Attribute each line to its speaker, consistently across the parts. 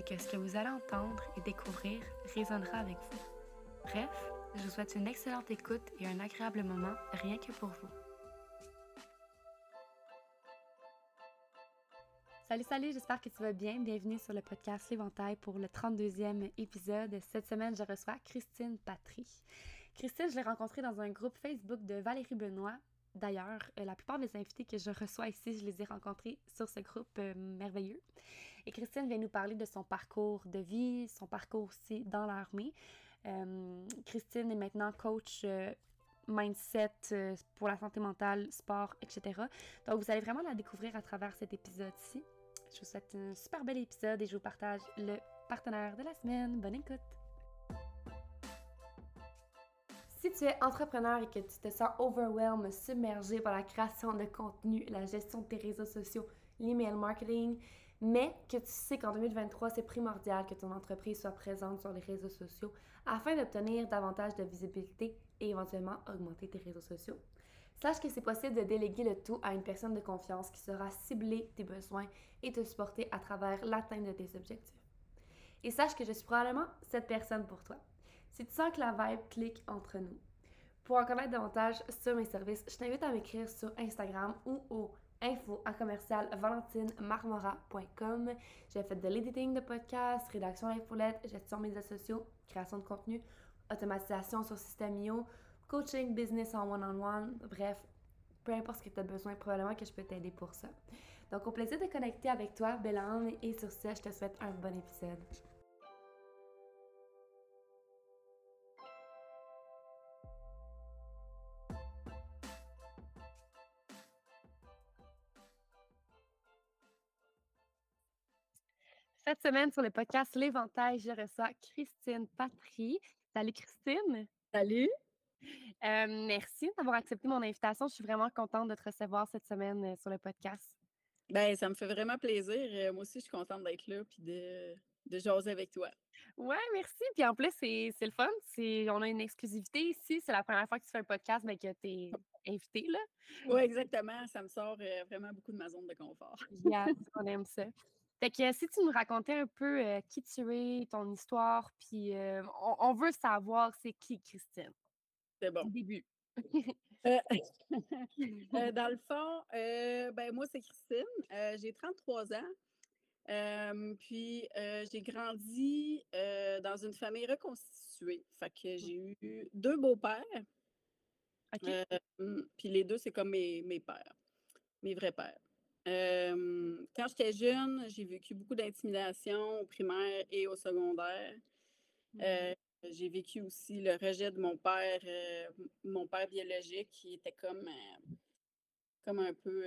Speaker 1: c'est que ce que vous allez entendre et découvrir résonnera avec vous. Bref, je vous souhaite une excellente écoute et un agréable moment rien que pour vous. Salut, salut, j'espère que tu vas bien. Bienvenue sur le podcast L'Éventail pour le 32e épisode. Cette semaine, je reçois Christine Patry. Christine, je l'ai rencontrée dans un groupe Facebook de Valérie Benoît D'ailleurs, euh, la plupart des invités que je reçois ici, je les ai rencontrés sur ce groupe euh, merveilleux. Et Christine vient nous parler de son parcours de vie, son parcours aussi dans l'armée. Euh, Christine est maintenant coach mindset pour la santé mentale, sport, etc. Donc, vous allez vraiment la découvrir à travers cet épisode-ci. Je vous souhaite un super bel épisode et je vous partage le partenaire de la semaine. Bonne écoute! Si tu es entrepreneur et que tu te sens overwhelmed, submergé par la création de contenu, la gestion de tes réseaux sociaux, l'email marketing, mais que tu sais qu'en 2023, c'est primordial que ton entreprise soit présente sur les réseaux sociaux afin d'obtenir davantage de visibilité et éventuellement augmenter tes réseaux sociaux. Sache que c'est possible de déléguer le tout à une personne de confiance qui saura cibler tes besoins et te supporter à travers l'atteinte de tes objectifs. Et sache que je suis probablement cette personne pour toi. Si tu sens que la vibe clique entre nous. Pour en connaître davantage sur mes services, je t'invite à m'écrire sur Instagram ou au info à commercial valentinemarmora.com. J'ai fait de l'éditing de podcasts, rédaction d'infolettes, gestion de médias sociaux, création de contenu, automatisation sur système IO, coaching business en one-on-one, bref, peu importe ce que tu as besoin, probablement que je peux t'aider pour ça. Donc, au plaisir de connecter avec toi, belle et sur ce, je te souhaite un bon épisode. Cette semaine, sur le podcast L'Éventail, je reçois Christine Patry. Salut Christine.
Speaker 2: Salut.
Speaker 1: Euh, merci d'avoir accepté mon invitation. Je suis vraiment contente de te recevoir cette semaine euh, sur le podcast.
Speaker 2: Ben, ça me fait vraiment plaisir. Euh, moi aussi, je suis contente d'être là et de, de jaser avec toi.
Speaker 1: Ouais, merci. Puis en plus, c'est le fun. On a une exclusivité ici. C'est la première fois que tu fais un podcast, mais que tu es invité, là.
Speaker 2: Oui, exactement. Ça me sort vraiment beaucoup de ma zone de confort.
Speaker 1: Yeah, on aime ça. Fait que si tu nous racontais un peu euh, qui tu es, ton histoire, puis euh, on, veut savoir c'est qui Christine.
Speaker 2: C'est bon.
Speaker 1: début.
Speaker 2: Euh, dans le fond, ben moi c'est Christine. j'ai 33 ans. puis j'ai grandi dans une famille reconstituée. Fait que j'ai eu deux beaux-pères. puis les deux, c'est comme mes, mes pères, mes vrais pères quand j'étais jeune, j'ai vécu beaucoup d'intimidation au primaire et au secondaire. Mmh. Euh, j'ai vécu aussi le rejet de mon père, euh, mon père biologique, qui était comme, euh, comme un peu.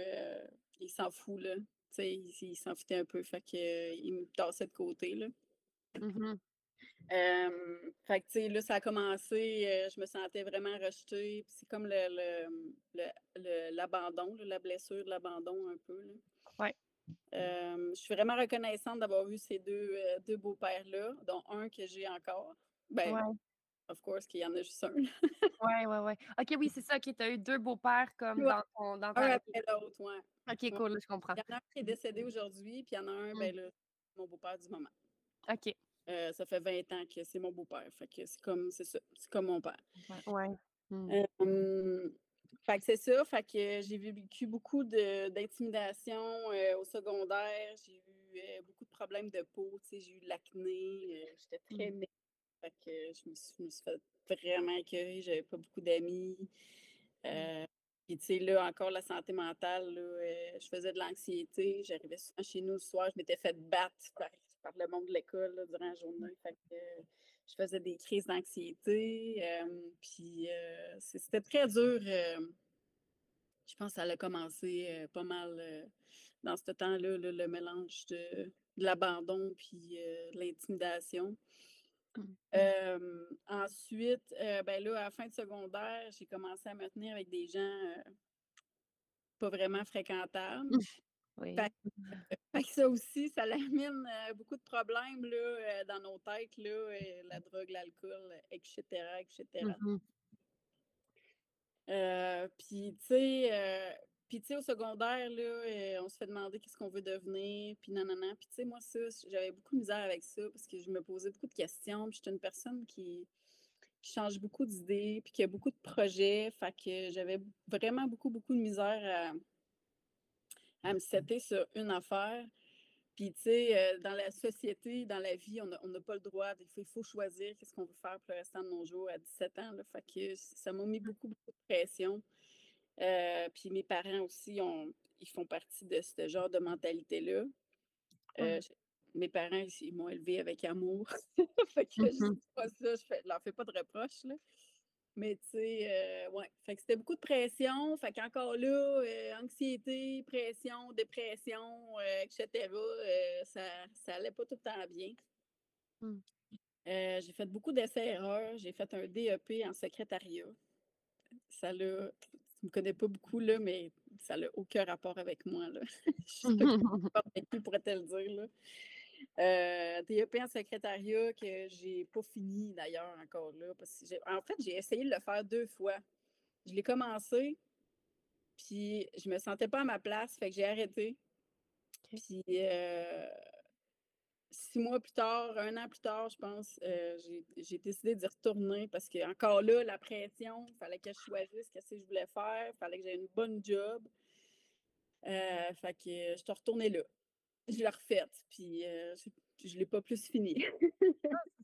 Speaker 2: il s'en fout, là. il, il s'en foutait un peu, fait qu'il me tassait de côté, là. Mmh fait que, tu sais, là, ça a commencé, je me sentais vraiment rejetée. C'est comme l'abandon, le, le, la blessure de l'abandon un peu. Là.
Speaker 1: Ouais.
Speaker 2: je suis vraiment reconnaissante d'avoir vu ces deux, deux beaux-pères-là, dont un que j'ai encore. Ben, of course, qu'il y en a juste un.
Speaker 1: oui, oui, oui. OK, oui, c'est ça. OK, tu as eu deux beaux-pères comme dans ton. Dans
Speaker 2: un après l'autre, oui.
Speaker 1: OK, cool, je comprends.
Speaker 2: Il y en a un qui est décédé aujourd'hui, puis il y en a un, ben, là, mon beau-père du moment.
Speaker 1: OK.
Speaker 2: Euh, ça fait 20 ans que c'est mon beau-père. Fait que c'est comme, c'est ça, c'est comme mon père.
Speaker 1: Ouais.
Speaker 2: Euh, fait que c'est ça. Fait que j'ai vécu beaucoup d'intimidation euh, au secondaire. J'ai eu beaucoup de problèmes de peau, j'ai eu de l'acné, j'étais très
Speaker 3: Mmh.
Speaker 2: maigre, fait que je me suis je me suis fait vraiment écœurer, j'avais pas beaucoup d'amis. Heu, puis tu sais, là, encore la santé mentale, là, je faisais de l'anxiété, j'arrivais souvent chez nous le soir, je m'étais fait battre par par le monde de l'école, là, durant la journée, fait que je faisais des crises d'anxiété, hem, puis, heu, c c'était très dur, je pense ça allait commencer, heu, pas mal, dans ce temps-là, là, le mélange de de l'abandon puis, de l'intimidation. Hem, ensuite, ben, là, à la fin de secondaire, j'ai commencé à me tenir avec des gens, pas vraiment fréquentables. Fait
Speaker 3: Oui.
Speaker 2: que fait que ça aussi, ça l'amène, heu, beaucoup de problèmes, là, heu, dans nos têtes, là, la drogue, l'alcool, et cetera, et
Speaker 3: Mmh
Speaker 2: cetera.
Speaker 3: mh.
Speaker 2: Heu, puis tu sais, heu, puis tu sais, au secondaire, là, on se fait demander qu'est-ce qu'on veut devenir, puis nanana. Puis tu sais, moi, ça, j'avais beaucoup de misère avec ça parce que je me posais beaucoup de questions. Puis j'étais une personne qui qui change beaucoup d'idées, puis qui a beaucoup de projets. Fait que j'avais vraiment beaucoup, beaucoup de misère à à me setter sur une affaire. Puis tu sais, heu, dans la société, dans la vie, on n'a pas le droit, il faut choisir qu'est-ce qu'on veut faire pour le restant de nos jours à 17 ans, là. Fait que ça m'a mis beaucoup, beaucoup de pression. Heu, puis mes parents aussi ont ils font partie de ce genre de mentalité-là. J mes parents, ils ils m'ont élevée avec amour. Fait que
Speaker 3: Mmh
Speaker 2: je
Speaker 3: mh.
Speaker 2: dis pas ça, je fais je leur fais pas de reproches, là. Mais tu sais, heu, ouais, fait que c'était beaucoup de pression. Fait qu'encore là, heu, anxiété, pression, dépression, heu, et cetera, heu, ça ça allait pas tout le temps bien.
Speaker 3: Mmh.
Speaker 2: J'ai fait beaucoup d'essais-erreurs. J'ai fait un DEP en secrétariat. Ça l'a tu me connais pas beaucoup, là, mais ça l'a aucun rapport avec moi, là. Je suis pas pourrait te le dire, là. Heu, DEP en secrétariat que j'ai pas fini d'ailleurs encore là, parce que en fait, j'ai essayé de le faire 2 fois. Je l'ai commencé, puis je me sentais pas à ma place, fait que j'ai arrêté. Puis, heu 6 mois plus tard, 1 an plus tard, je pense, heu, j'ai décidé d'y retourner parce qu'encore là, la pression, il fallait que je choisisse qu'est-ce que je voulais faire, il fallait que j'aie une bonne job. Heu, fait que je suis retournée là. Je l'ai refaite, puis, heu, je je l'ai pas plus fini.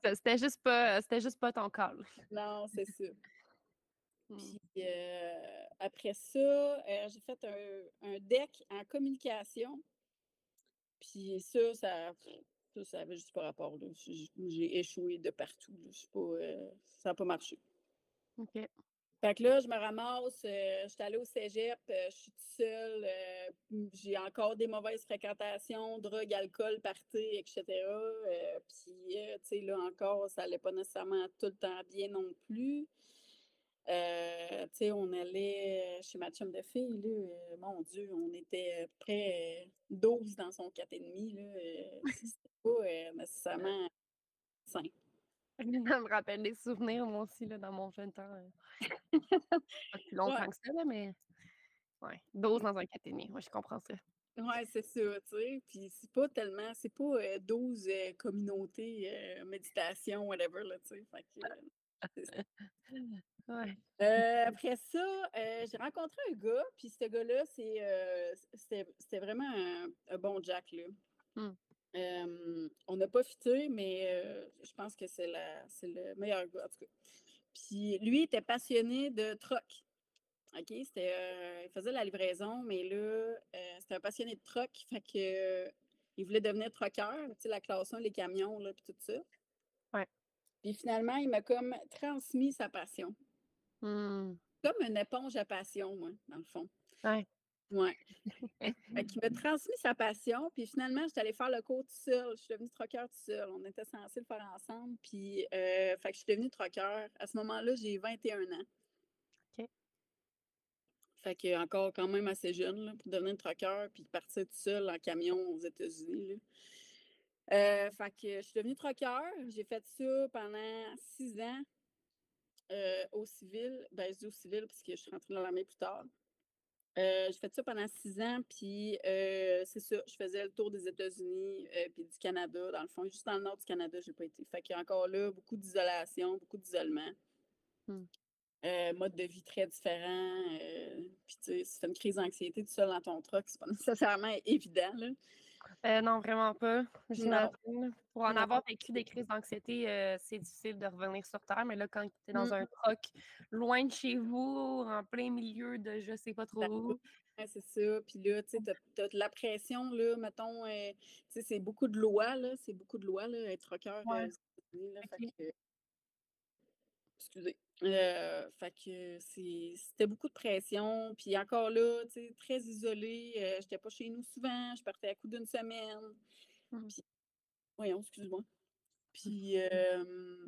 Speaker 3: Ah, c'était juste pas c'était juste pas ton call.
Speaker 2: Non, c'est ça.
Speaker 3: Mmh.
Speaker 2: Puis, heu, après ça, j'ai fait un un DEC en communication. Puis ça, ça ça, ça avait juste pas rapport, j'ai échoué de partout, là. Je suis pas, ça a pas marché.
Speaker 3: OK.
Speaker 2: Fait que là, je me ramasse, heu, j'étais allée au cégep, heu, je suis toute seule, heu, mmh, j'ai encore des mauvaises fréquentations, drogue, alcool, party, et cetera, heu, puis, tu sais, là encore, ça allait pas nécessairement tout le temps bien non plus. Tu sais, on allait chez ma chum de fille, là, mon Dieu, on était près, heu, 12 dans son 4,5 là, c'était pas, nécessairement sain.
Speaker 3: Ça me rappelle des souvenirs, moi aussi, là, dans mon jeune temps, heu, pas
Speaker 2: Ouais.
Speaker 3: longtemps que ça, là, mais ouais, 12 dans un 4,5, ouais, je comprends ça.
Speaker 2: Ouais, c'est ça, tu sais, puis c'est pas tellement c'est pas, heu, 12, heu, communautés, heu, méditation, whatever, là, tu sais, fait que.
Speaker 3: Ouais.
Speaker 2: Après ça, j'ai rencontré un gars, puis ce gars-là, c'est, c'était vraiment un un bon Jack, là.
Speaker 3: Mmh.
Speaker 2: On n'a pas fité, mais, je pense que c'est le meilleur gars, en tout cas. Puis lui, était passionné de truck. OK? C'était, il faisait la livraison, mais là, c'était un passionné de truck, fait que, il voulait devenir truckeur, tu sais, la classe 1, les camions, là, puis tout ça.
Speaker 3: Ouais.
Speaker 2: Puis finalement, il m'a comme transmis sa passion.
Speaker 3: Mmh.
Speaker 2: Comme une éponge à passion, moi, dans le fond.
Speaker 3: Ouais.
Speaker 2: Fait qu'il m'a transmis sa passion, puis finalement, j'étais allée faire le cours toute seule. Je suis devenue truckeur toute seule. On était censés le faire ensemble, puis, heu, fait que je suis devenue truckeur. À ce moment-là, j'ai 21 ans.
Speaker 3: OK.
Speaker 2: Fait que encore quand même assez jeune, là, pour devenir truckeur puis partir toute seule en camion aux États-Unis, là. Heu, fait que je suis devenue truckeur. J'ai fait ça pendant 6 ans, heu, au civil. Ben, je dis au civil parce que je suis rentrée dans l'armée plus tard. Heu, j'ai fait ça pendant 6 ans, puis, heu, c'est ça, je faisais le tour des États-Unis, heu, puis du Canada, dans le fond. Juste dans le nord du Canada, j'ai pas été. Fait qu'encore là, beaucoup d'isolation, beaucoup d'isolement.
Speaker 3: Mmh.
Speaker 2: Heu, mode de vie très différent, puis tu sais, si tu fais une crise d'anxiété tout seul dans ton truck, c'est pas nécessairement évident, là.
Speaker 3: Euh, non, vraiment pas. Pour en
Speaker 2: Non.
Speaker 3: avoir vécu des crises d'anxiété, euh, c'est difficile de revenir sur Terre. Mais là, quand tu es dans
Speaker 2: Mm.
Speaker 3: un troc loin de chez vous, en plein milieu de je sais pas trop où.
Speaker 2: Ouais, c'est ça. Puis là, tu sais, t'as, de la pression, là, mettons, euh, tu sais, c'est beaucoup de lois, là. C'est beaucoup de lois, là, être rocker
Speaker 3: Ouais.
Speaker 2: Fait que- excusez. Euh, fait que c'était beaucoup de pression. Puis encore là, tu sais, très isolée. Euh, j'étais pas chez nous souvent. Je partais à coup d'une semaine. Puis, voyons, excuse-moi. Puis, euh,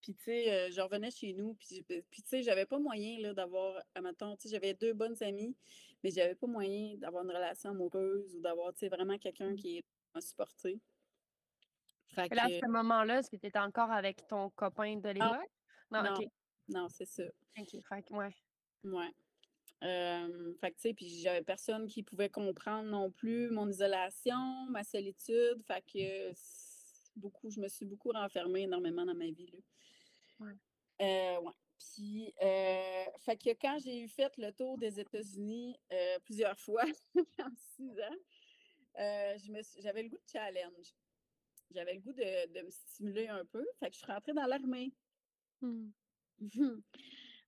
Speaker 2: puis tu sais, euh, je revenais chez nous. Puis, puis tu sais, j'avais pas moyen, là, d'avoir, admettons, tu sais, j'avais deux bonnes amies, mais j'avais pas moyen d'avoir une relation amoureuse ou d'avoir, tu sais, vraiment quelqu'un
Speaker 3: Mhm.
Speaker 2: qui m'a supporté. Fait
Speaker 3: là, à ce moment-là, est-ce que tu étais encore avec ton copain de l'époque? Non,
Speaker 2: non,
Speaker 3: ok.
Speaker 2: non, c'est ça.
Speaker 3: Ok, fait que, ouais.
Speaker 2: Ouais. Euh, fait que, tu sais, puis j'avais personne qui pouvait comprendre non plus mon isolation, ma solitude. Fait que beaucoup, je me suis beaucoup renfermée énormément dans ma vie, là.
Speaker 3: Ouais.
Speaker 2: Euh, ouais. Puis, euh, fait que quand j'ai eu fait le tour des États-Unis euh, plusieurs fois en six ans, j'avais le goût de challenge. J'avais le goût de, de me stimuler un peu. Fait que je suis rentrée dans l'armée.
Speaker 3: Hmm.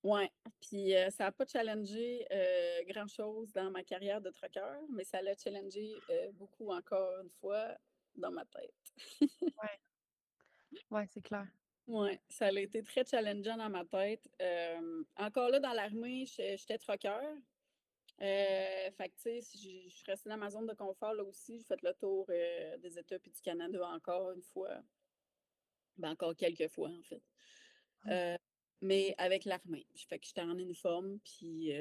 Speaker 2: Ouais, puis euh, ça n'a pas challengé euh, grand-chose dans ma carrière de trucker, mais ça l'a challengé euh, beaucoup encore une fois dans ma tête.
Speaker 3: Ouais, c'est clair.
Speaker 2: Ouais, ça a été très challengeant dans ma tête. Encore là, dans l'armée, j'étais trucker. Euh, fait que, tu sais, je je suis restée dans ma zone de confort là aussi. J'ai fait le tour euh, des États puis du Canada encore une fois. Ben, encore quelques fois, en fait.
Speaker 3: Ouais.
Speaker 2: Euh, mais avec l'armée. Fait que j'étais en uniforme, puis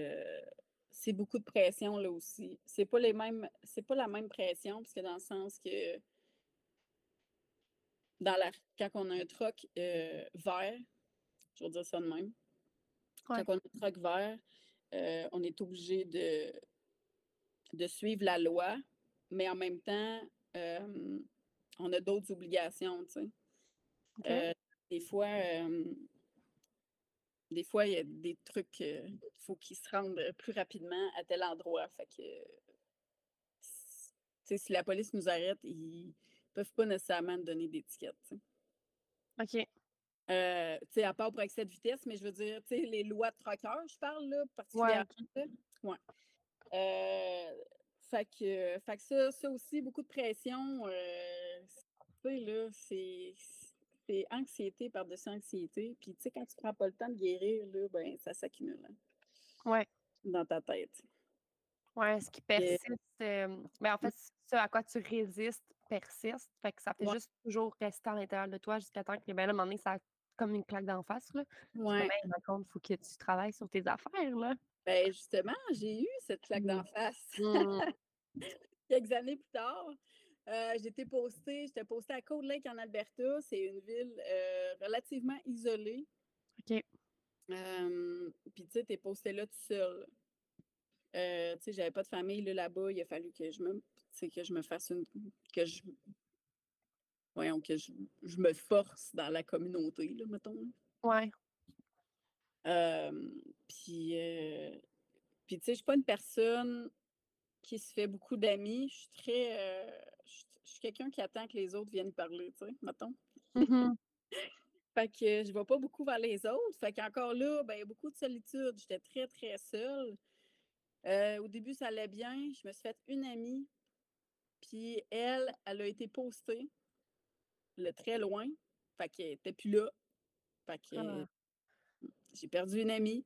Speaker 2: c'est beaucoup de pression là aussi. C'est pas les mêmes, c'est pas la même pression, parce que dans le sens que dans la, quand on a un troc vert, je vais dire ça de même,
Speaker 3: Ouais.
Speaker 2: quand on a un troc vert, euh, on est obligé de, de suivre la loi, mais en même temps, euh, on a d'autres obligations, tu sais.
Speaker 3: Ok.
Speaker 2: Euh, des fois, des fois, il y a des trucs qu'il faut qu'ils se rendent plus rapidement à tel endroit. Fait que, si la police nous arrête, ils peuvent pas nécessairement nous donner d'étiquette.
Speaker 3: Ok.
Speaker 2: Euh, tu sais, à part pour excès de vitesse, mais je veux dire, tu sais, les lois de trucker, je parle là,
Speaker 3: Ouais,
Speaker 2: particulièrement. là. Ouais. Euh, fait que, fait que ça, ça aussi, beaucoup de pression. euh, c'est anxiété par-dessus anxiété. Puis, tu sais, quand tu prends pas le temps de guérir, là, ben, ça s'accumule hein,
Speaker 3: Ouais.
Speaker 2: dans ta tête.
Speaker 3: Ouais, ce qui persiste, euh, ben en fait, ce à quoi tu résistes persiste. Fait que ça fait
Speaker 2: Ouais.
Speaker 3: juste toujours rester à l'intérieur de toi jusqu'à temps que, ben là, à un moment donné, ça comme une claque d'en face, là.
Speaker 2: Ouais.
Speaker 3: remets dans compte, faut que tu travailles sur tes affaires, là.
Speaker 2: Ben, justement, j'ai eu cette claque
Speaker 3: Mm.
Speaker 2: d'en face.
Speaker 3: Mm.
Speaker 2: quelques années plus tard, euh, j'étais postée, j'étais postée à Cold Lake en Alberta. C'est une ville euh, relativement isolée.
Speaker 3: OK.
Speaker 2: Euh, Puis tu sais, t'es posté là tout seul. Euh, tu sais, j'avais pas de famille là, là-bas. Il a fallu que je me, que je me fasse une, que je, voyons, que je, je me force dans la communauté, là, mettons.
Speaker 3: Ouais.
Speaker 2: Euh, puis, euh, puis tu sais, je suis pas une personne qui se fait beaucoup d'amis. Je suis très, euh, je suis- je suis quelqu'un qui attend que les autres viennent parler, tu sais, mettons.
Speaker 3: Mhm.
Speaker 2: Fait que je vais pas beaucoup vers les autres. Fait qu'encore là, ben, il y a beaucoup de solitude. J'étais très, très seule. Au début, ça allait bien. Je me suis fait une amie. Puis elle, elle a été postée le très loin. Fait qu'elle était plus là. Fait que
Speaker 3: Ah.
Speaker 2: j'ai perdu une amie.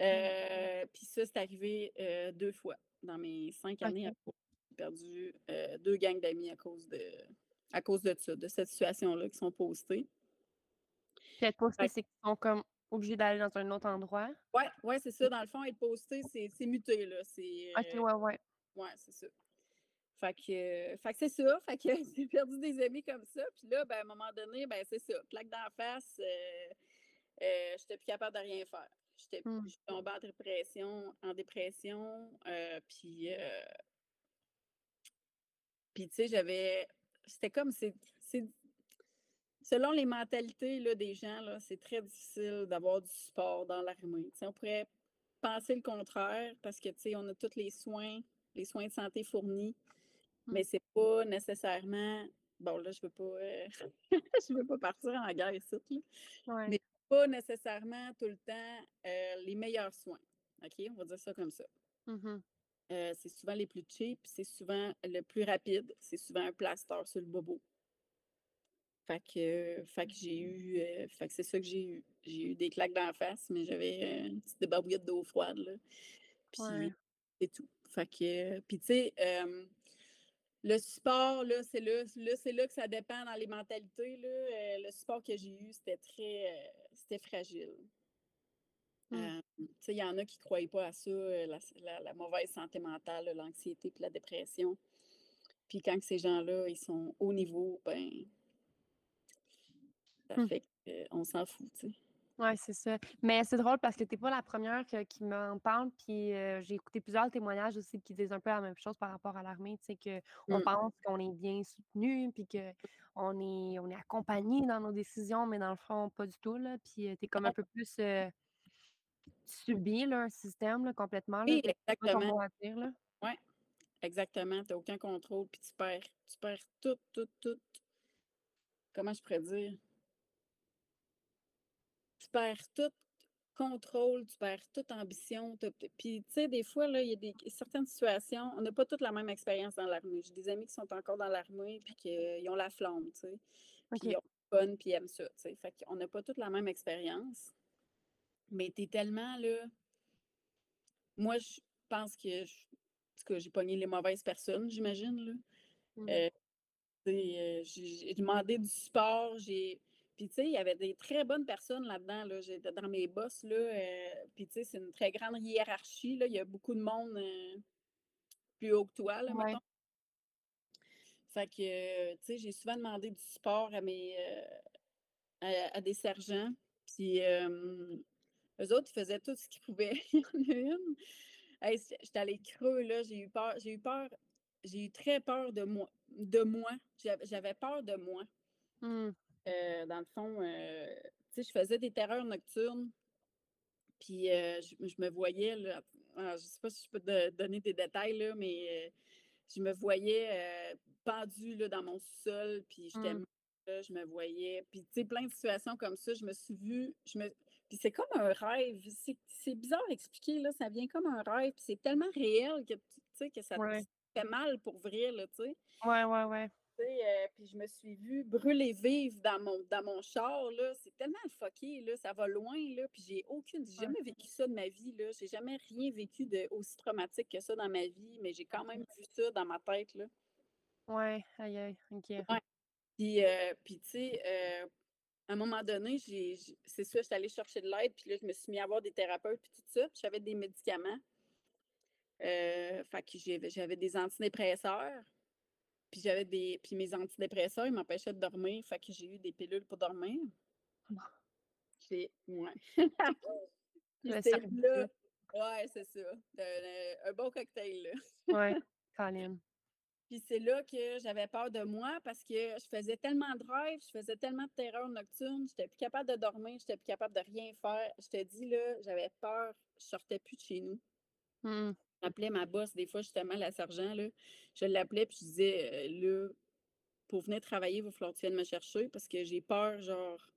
Speaker 2: Euh, Puis ça, c'est arrivé euh, deux fois dans mes cinq années. à
Speaker 3: Ok.
Speaker 2: Pau. J'ai perdu euh, deux gangs d'amis à cause de à cause de ça, de cette situation-là qui sont postées.
Speaker 3: Être c'est qu'ils sont comme obligés d'aller dans un autre endroit?
Speaker 2: Ouais, ouais, c'est ça. Dans le fond, être posté, c'est muté, là. C'est,
Speaker 3: OK,
Speaker 2: euh,
Speaker 3: ouais, ouais.
Speaker 2: ouais, c'est ça. Fait que, euh, fait que c'est ça. Fait que j'ai perdu des amis comme ça. Puis là, ben, à un moment donné, ben, c'est ça. Claque d'en face, euh, euh, j'étais plus capable de rien faire. J'étais je suis tombée en dépression, en dépression. euh, puis, euh, puis tu sais, j'avais. C'était comme. c'est c'est- Selon les mentalités là, des gens, là, c'est très difficile d'avoir du support dans l'armée. On pourrait penser le contraire parce que tu sais, on a tous les soins, les soins de santé fournis. Mais
Speaker 3: Mmh.
Speaker 2: c'est pas nécessairement bon là, je veux pas, heu, je veux pas partir en guerre ici, là,
Speaker 3: Ouais.
Speaker 2: mais pas nécessairement tout le temps, heu, les meilleurs soins. OK? On va dire ça comme ça.
Speaker 3: Mmh mh.
Speaker 2: Heu, c'est souvent les plus cheap, c'est souvent le plus rapide, c'est souvent un plaster sur le bobo. Fait que fait que j'ai eu, heu, fait que c'est ça que j'ai eu. J'ai eu des claques d'en face, mais j'avais, une petite débarbouillette d'eau froide, là, puis
Speaker 3: Ouais.
Speaker 2: c'est tout. Fait que puis tu sais, le support, là, c'est là là, c'est là que ça dépend dans les mentalités, là, heu, le support que j'ai eu, c'était très, heu, c'était fragile. Sais, il y en a qui croient pas à ça, la s la la mauvaise santé mentale, l'anxiété puis la dépression. Puis quand ces gens-là, ils sont haut niveau, ben ça
Speaker 3: Mmh.
Speaker 2: fait qu'on s'en fout, tu sais.
Speaker 3: Ouais, c'est ça. Mais c'est drôle parce que tu es pas la 1re que qui m'en parle, puis j'ai écouté plusieurs témoignages aussi qui disent un peu la même chose par rapport à l'armée, tu sais, qu'on
Speaker 2: Mmh.
Speaker 3: pense qu'on est bien soutenu, puis qu'on est on est accompagné dans nos décisions, mais dans le fond, pas du tout, là. Puis heu, tu es comme un peu plus, subis, là, un système, là, complètement, là,
Speaker 2: Oui, exactement.
Speaker 3: mot à dire, là.
Speaker 2: Ouais, exactement, tu as aucun contrôle, puis tu perds tu perds tout, tout, tout comment je pourrais dire? Tu perds tout contrôle, tu perds toute ambition, puis tu sais, des fois, là, il y a des certaines situations on n'a pas toutes la même expérience dans l'armée. J'ai des amis qui sont encore dans l'armée, puis qu'ils ont la flamme, tu sais, puis fun, puis ils aiment ça, tu sais. Fait qu'on n'a pas toutes la même expérience. Mais tu es tellement, là moi, je pense que j en tout cas, j'ai pogné les mauvaises personnes, j'imagine, là.
Speaker 3: Mmh.
Speaker 2: Heu, j'ai j'ai demandé du support, j'ai puis tu sais, il y avait des très bonnes personnes là-dedans, là. J'étais dans mes boss, là, heu, puis tu sais, c'est une très grande hiérarchie, là. Il y a beaucoup de monde, heu, plus haut que toi, là,
Speaker 3: Ouais.
Speaker 2: mettons. Fait que, tu sais, j'ai souvent demandé du support à mes, à à des sergents, puis eux autres, ils faisaient tout ce qu'ils pouvaient. Il y en a une, hey, j'étais allée creux, là, j'ai eu peur j'ai eu peur j'ai eu très peur de moi de moi. J'av j'avais peur de moi.
Speaker 3: Mmh.
Speaker 2: Heu, dans le fond, heu, tu sais, je faisais des terreurs nocturnes puis heu, je je me voyais, là, je sais pas si je peux te donner des détails, là, mais je me voyais, pendue, là, dans mon sous-sol, puis j'étais
Speaker 3: Mmh.
Speaker 2: là, je me voyais puis tu sais, plein de situations comme ça, je me suis vue, je me puis c'est comme un rêve, c'est bizarre à expliquer, là, ça vient comme un rêve, puis c'est tellement réel que tu tu sais, que ça te fait mal pour vrai, là, tu sais.
Speaker 3: Ouais, ouais, ouais.
Speaker 2: Heu, puis je me suis vue brûler vive dans mon dans mon char, c'est tellement fucké, là, ça va loin, là, puis j'ai aucune j'ai jamais vécu ça de ma vie, là. J'ai jamais rien vécu d'aussi traumatique que ça dans ma vie, mais j'ai quand même vu ça dans ma tête, là.
Speaker 3: Ouais, aïe, aïe, OK.
Speaker 2: Ouais, puis heu, puis tu sais, heu, à un moment donné, c'est ça, j'étais allée chercher de l'aide, puis là, je me suis mis à voir des thérapeutes, puis tout ça, puis j'avais des médicaments. Fait que j'avais j'avais des antidépresseurs, puis j'avais des puis mes antidépresseurs, ils m'empêchaient de dormir, fait que j'ai eu des pilules pour dormir. J'ai ouais. C'est là ouais, c'est ça, heu, un bon cocktail, là.
Speaker 3: Ouais, colline.
Speaker 2: Puis c'est là que j'avais peur de moi parce que je faisais tellement de rêves, je faisais tellement de terreurs nocturnes, j'étais plus capable de dormir, j'étais plus capable de rien faire. Je te dis, là, j'avais peur, je sortais plus de chez nous.
Speaker 3: Mmh.
Speaker 2: J'appelais ma boss, des fois, justement, la sergent, là, je l'appelais puis je disais: «Heu, là, pour venir travailler, il va falloir que tu viennes me chercher parce que j'ai peur, genre»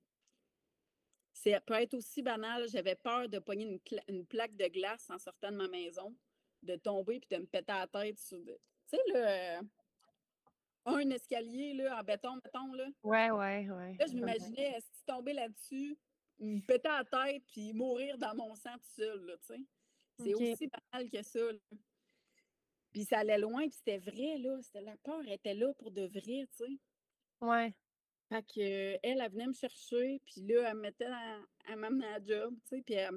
Speaker 2: C'est peut être aussi banal, j'avais peur de pogner une plaque de glace en sortant de ma maison, de tomber puis de me péter la tête sur tu sais, là, heu un escalier, là, en béton, mettons, là.
Speaker 3: Ouais, ouais, ouais.
Speaker 2: Là, je m'imaginais, esti, tomber là-dessus, me péter la tête puis mourir dans mon sang toute seule, là, tu sais? C'est aussi banal que ça, là. Puis ça allait loin, puis c'était vrai, là, c'était la peur était là pour de vrai, tu sais.
Speaker 3: Ouais.
Speaker 2: Fait qu'elle, elle venait me chercher, puis là, elle me mettait dans elle m'amenait à la job, tu sais, puis elle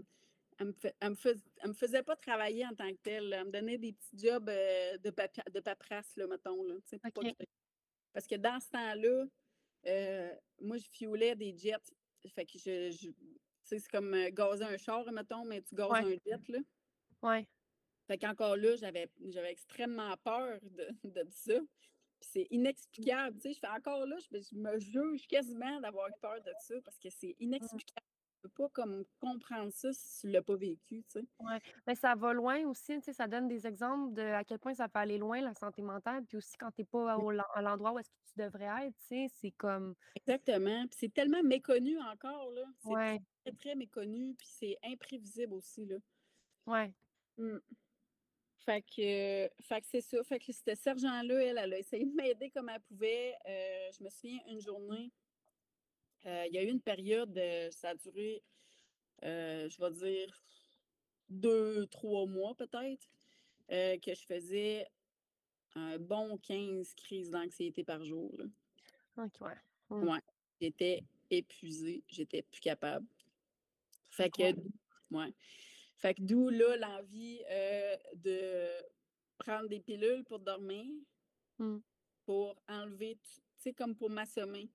Speaker 2: me fai elle me fais elle me faisait pas travailler en tant que telle. Elle me donnait des petits jobs, heu, de de paperasse, là, mettons, là, pas que parce que dans ce temps-là, heu, moi, je fuelais des jets. Fait que je je tu sais, c'est comme, gazer un char, mettons, mais tu gazes
Speaker 3: Ouais.
Speaker 2: un jet, là.
Speaker 3: Ouais.
Speaker 2: Fait qu'encore là, j'avais j'avais extrêmement peur de de ça. Puis c'est inexplicable, tu sais, je fais encore là, je me je me juge quasiment d'avoir eu peur de ça parce que c'est
Speaker 3: Mmh.
Speaker 2: inexplicable. peux pas comme comprendre ça si tu l'as pas vécu, tu sais.
Speaker 3: Ouais, mais ça va loin aussi, tu sais, ça donne des exemples de à quel point ça peut aller loin la santé mentale, puis aussi quand tu es pas
Speaker 2: Mmh.
Speaker 3: au à l'endroit où est-ce que tu devrais être, tu sais, c'est comme
Speaker 2: Exactement, puis c'est tellement méconnu encore, là. C'est
Speaker 3: ouais,
Speaker 2: très, très méconnu, puis c'est imprévisible aussi, là.
Speaker 3: ouais.
Speaker 2: Mmh. Fait que fait que c'est ça. Fait que cette sergent-là, elle, elle a essayé de m'aider comme elle pouvait. Heu, je me souviens une journée, heu, il y a eu une période, heu, ça a duré, je vais dire deux trois mois peut-être, que je faisais un bon 15 crises d'anxiété par jour, là.
Speaker 3: OK, ouais. Mmh,
Speaker 2: Ouais, j'étais épuisée, j'étais plus capable. Fait que ouais. Fait que d'où là l'envie, heu, de prendre des pilules pour dormir,
Speaker 3: Mmh,
Speaker 2: pour enlever tu sais, comme pour m'assommer.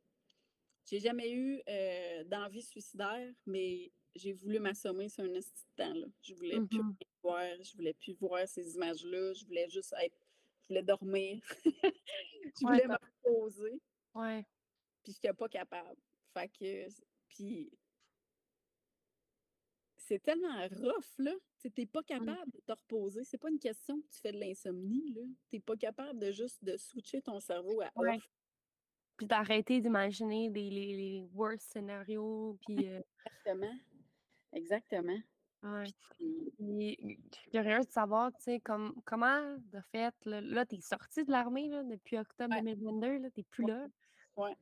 Speaker 2: J'ai jamais eu, heu, d'envie suicidaire, mais j'ai voulu m'assommer sur un de temps, là. Je voulais plus
Speaker 3: mmh
Speaker 2: rien voir, je voulais plus voir ces images-là, je voulais juste être je voulais dormir. Je
Speaker 3: Ouais,
Speaker 2: voulais me reposer,
Speaker 3: ouais.
Speaker 2: puis j'étais pas capable. Fait que puis c'est tellement rough, là. Tu sais, pas capable de te reposer. C'est pas une question que tu fais de l'insomnie, là. Tu pas capable de juste de switcher ton cerveau à
Speaker 3: ouais.
Speaker 2: off.
Speaker 3: Puis d'arrêter d'imaginer les les worst scénarios, puis, heu,
Speaker 2: Exactement, exactement.
Speaker 3: ouais.
Speaker 2: Puis
Speaker 3: Puis, je suis curieuse de savoir, tu sais, comme comment de fait, là là, tu es sortie de l'armée, depuis octobre
Speaker 2: ouais,
Speaker 3: 2022, là, tu es plus là.
Speaker 2: ouais.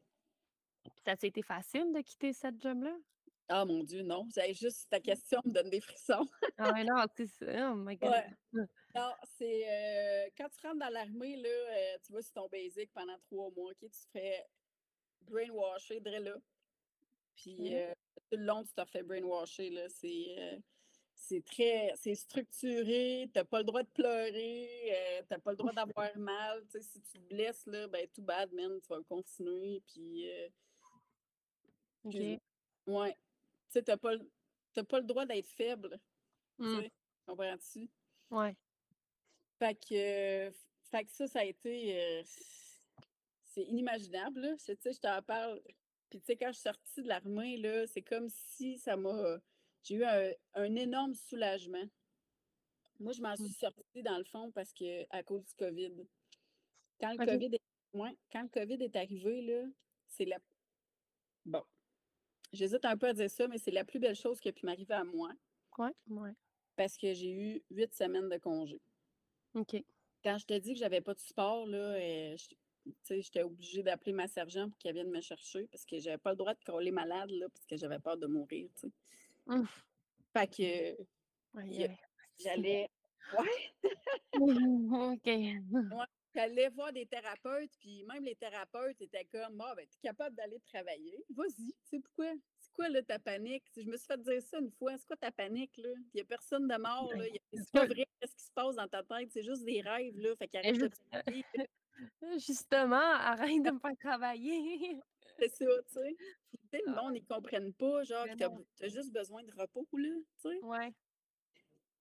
Speaker 3: Puis ça a été facile de quitter cette job-là?
Speaker 2: Ah mon Dieu, non. J'ai juste ta question me donne des frissons.
Speaker 3: Ah ouais, non, tu sais, c'est oh my god.
Speaker 2: Ouais. Non, c'est, quand tu rentres dans l'armée, là, heu, tu vas sur ton basic pendant 3 mois, OK? Tu te fais brainwasher là. Puis, heu, tout le long, tu te refais brainwasher, là. C'est, heu, c'est très c'est structuré, tu pas le droit de pleurer, heu, tu pas le droit d'avoir mal. Si tu te blesses, là, ben, too bad, man, tu vas continuer. Puis,
Speaker 3: OK.
Speaker 2: excuse-moi. Ouais. Tu sais, tu pas le droit d'être faible, sais, comprends-tu?
Speaker 3: Ouais.
Speaker 2: Fait que, fait que ça, ça a été, heu, c'est inimaginable, là. Je tu sais, je t'en parle, puis tu sais, quand je suis sortie de l'armée, là, c'est comme si ça m'a j'ai eu un un énorme soulagement. Moi, je m'en
Speaker 3: Mmh.
Speaker 2: suis sortie dans le fond parce que à cause du COVID. Quand le. COVID est ouais, quand le COVID est arrivé, là, c'est la bon, j'hésite un peu à dire ça, mais c'est la plus belle chose qui a pu m'arriver à moi
Speaker 3: Ouais, ouais.
Speaker 2: parce que j'ai eu 8 semaines de congé.
Speaker 3: OK.
Speaker 2: Quand je te dis que j'avais pas de support, là, sais, j'étais obligée d'appeler ma sergent pour qu'elle vienne me chercher parce que j'avais pas le droit de crawler malade, là, parce que j'avais peur de mourir, tu sais. Fait que, j'allais ouais,
Speaker 3: OK.
Speaker 2: ouais, j'allais voir des thérapeutes, puis même les thérapeutes étaient comme: «Ah, ben, tu es capable d'aller travailler, vas-y, tu sais pourquoi? C'est quoi, là, ta panique?» je me suis fait dire ça une fois: «C'est quoi ta panique, là? Il y a personne de mort, là, c'est pas vrai, qu'est-ce qui se passe dans ta tête? C'est juste des rêves, là, fait qu'arrête de paniquer».
Speaker 3: justement, arrête de me faire travailler.
Speaker 2: C'est ça, tu sais. Le
Speaker 3: Ah,
Speaker 2: monde, ils comprennent pas, genre, que tu
Speaker 3: non.
Speaker 2: as juste besoin de repos, là, tu sais.
Speaker 3: Ouais.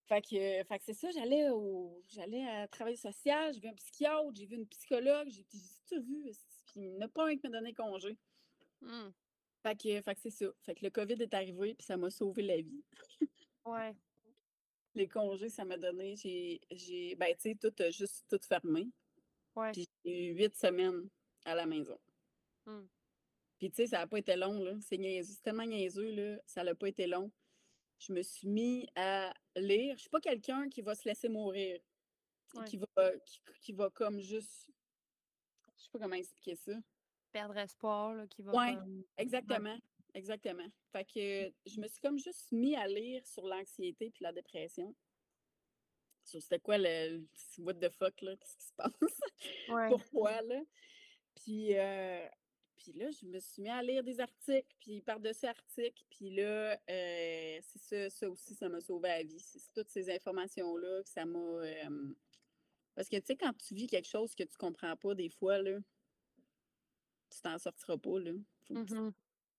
Speaker 2: Fait que, fait que c'est ça, j'allais au j'allais à travail social, j'ai vu un psychiatre, j'ai vu une psychologue, j'ai dit: «J'ai tout vu, esti», puis il y en a pas un qui m'a donné congé.
Speaker 3: Mmh.
Speaker 2: Fait que fait que c'est ça. Fait que le COVID est arrivé, puis ça m'a sauvé la vie.
Speaker 3: Ouais.
Speaker 2: Les congés, ça m'a donné j'ai j'ai ben, tu sais, tout a juste tout fermé,
Speaker 3: Ouais.
Speaker 2: puis j'ai eu 8 semaines à la maison.
Speaker 3: Mmh.
Speaker 2: Puis tu sais, ça a pas été long, là, c'est niaiseux, c'est tellement niaiseux, là, ça a pas été long. Je me suis mis à lire. Je suis pas quelqu'un qui va se laisser mourir,
Speaker 3: Ouais.
Speaker 2: qui va qui qui va comme juste je sais pas comment expliquer ça.
Speaker 3: Perdre espoir, là, qui va comme ouais.
Speaker 2: exactement, exactement. Fait que je me suis comme juste mis à lire sur l'anxiété puis la dépression. Sur c'était quoi le what the fuck là, qu'est-ce qui se passe?
Speaker 3: Ouais.
Speaker 2: Pourquoi là? Puis, heu, puis là, je me suis mis à lire des articles, puis par-dessus articles, puis là, heu, c'est ça ça aussi, ça m'a sauvé la vie. C'est toutes ces informations-là que ça m'a, hem parce que tu sais, quand tu vis quelque chose que tu comprends pas des fois là, tu t'en sortiras pas là. Faut que tu
Speaker 3: Mmh